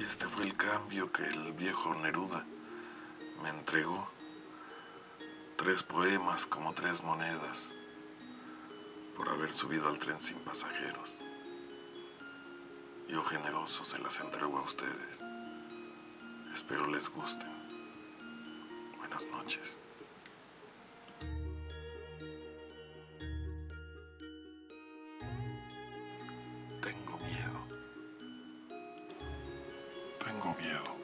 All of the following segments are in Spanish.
Este fue el cambio que el viejo Neruda me entregó. Tres poemas como tres monedas por haber subido al tren sin pasajeros. Yo generoso se las entrego a ustedes. Espero les gusten. Buenas noches. Tengo miedo. Tengo miedo.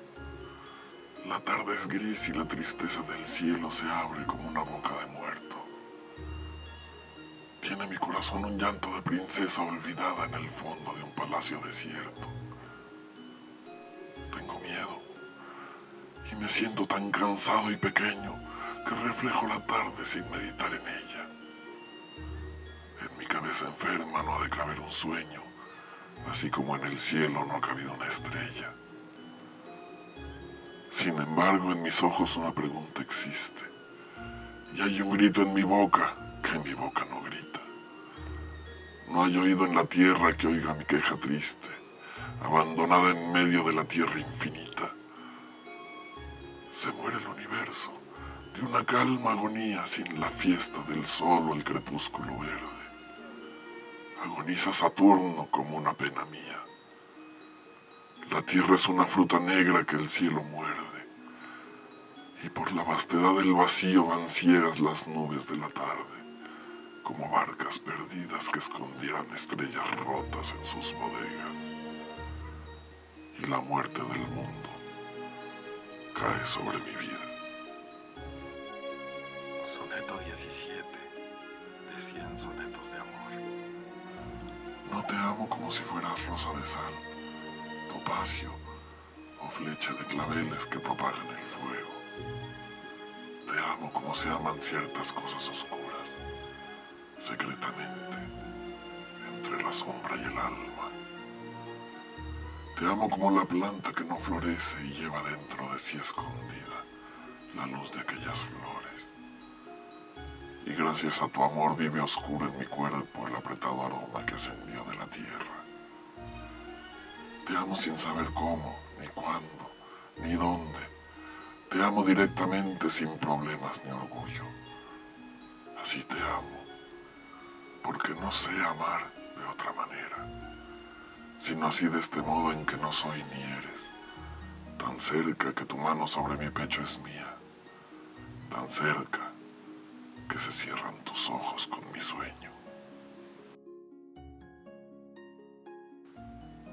La tarde es gris y la tristeza del cielo se abre como una boca de muerto. Tiene mi corazón un llanto de princesa olvidada en el fondo de un palacio desierto. Tengo miedo y me siento tan cansado y pequeño que reflejo la tarde sin meditar en ella. En mi cabeza enferma no ha de caber un sueño, así como en el cielo no ha cabido una estrella. Sin embargo, en mis ojos una pregunta existe. Y hay un grito en mi boca que mi boca no grita. No hay oído en la tierra que oiga mi queja triste, abandonada en medio de la tierra infinita. Se muere el universo de una calma agonía sin la fiesta del sol o el crepúsculo verde. Agoniza Saturno como una pena mía. La tierra es una fruta negra que el cielo muerde. Y por la vastedad del vacío van ciegas las nubes de la tarde, como barcas perdidas que escondieran estrellas rotas en sus bodegas. Y la muerte del mundo cae sobre mi vida. Soneto 17 de 100 sonetos de amor. No te amo como si fueras rosa de sal, topacio o flecha de claveles que propagan el fuego. Te amo como se aman ciertas cosas oscuras, secretamente, entre la sombra y el alma. Te amo como la planta que no florece y lleva dentro de sí escondida la luz de aquellas flores. Y gracias a tu amor vive oscuro en mi cuerpo el apretado aroma que ascendió de la tierra. Te amo sin saber cómo, ni cuándo, ni dónde. Te amo directamente sin problemas ni orgullo. Así te amo, porque no sé amar de otra manera, sino así de este modo en que no soy ni eres, tan cerca que tu mano sobre mi pecho es mía, tan cerca que se cierran tus ojos con mi sueño.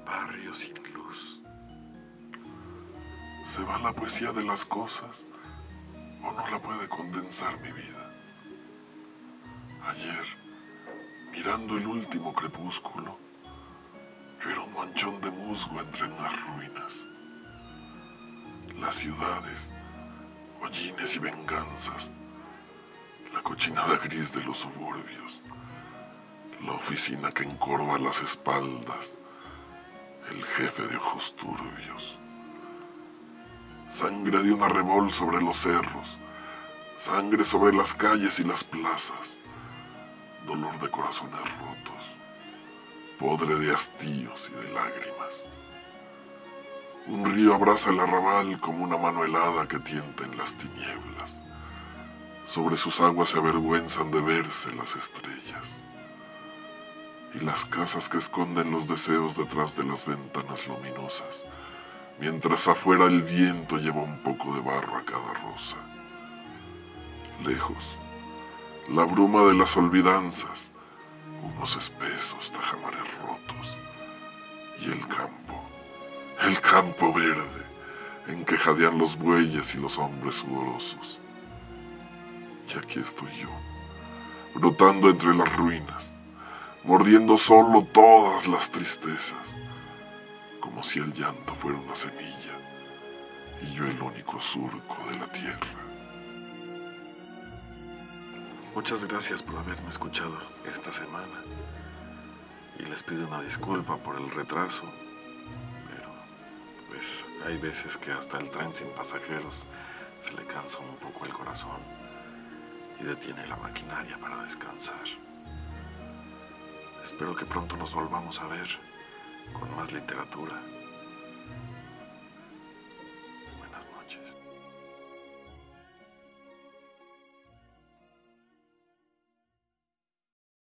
Barrio sin luz. ¿Se va la poesía de las cosas o no la puede condensar mi vida? Ayer, mirando el último crepúsculo, yo era un manchón de musgo entre unas ruinas. Las ciudades, hollines y venganzas, la cochinada gris de los suburbios, la oficina que encorva las espaldas, jefe de ojos turbios. Sangre de una arrebol sobre los cerros, sangre sobre las calles y las plazas, dolor de corazones rotos, podre de hastíos y de lágrimas. Un río abraza el arrabal como una mano helada que tienta en las tinieblas. Sobre sus aguas se avergüenzan de verse las estrellas. Y las casas que esconden los deseos detrás de las ventanas luminosas, mientras afuera el viento lleva un poco de barro a cada rosa. Lejos, la bruma de las olvidanzas, humos espesos, tajamares rotos, y el campo, el campo verde, en que jadean los bueyes y los hombres sudorosos. Y aquí estoy yo, brotando entre las ruinas, mordiendo solo todas las tristezas, como si el llanto fuera una semilla y yo el único surco de la tierra. Muchas gracias por haberme escuchado esta semana. Y les pido una disculpa por el retraso. Pero, pues, hay veces que hasta el tren sin pasajeros se le cansa un poco el corazón y detiene la maquinaria para descansar. Espero que pronto nos volvamos a ver con más literatura. Buenas noches.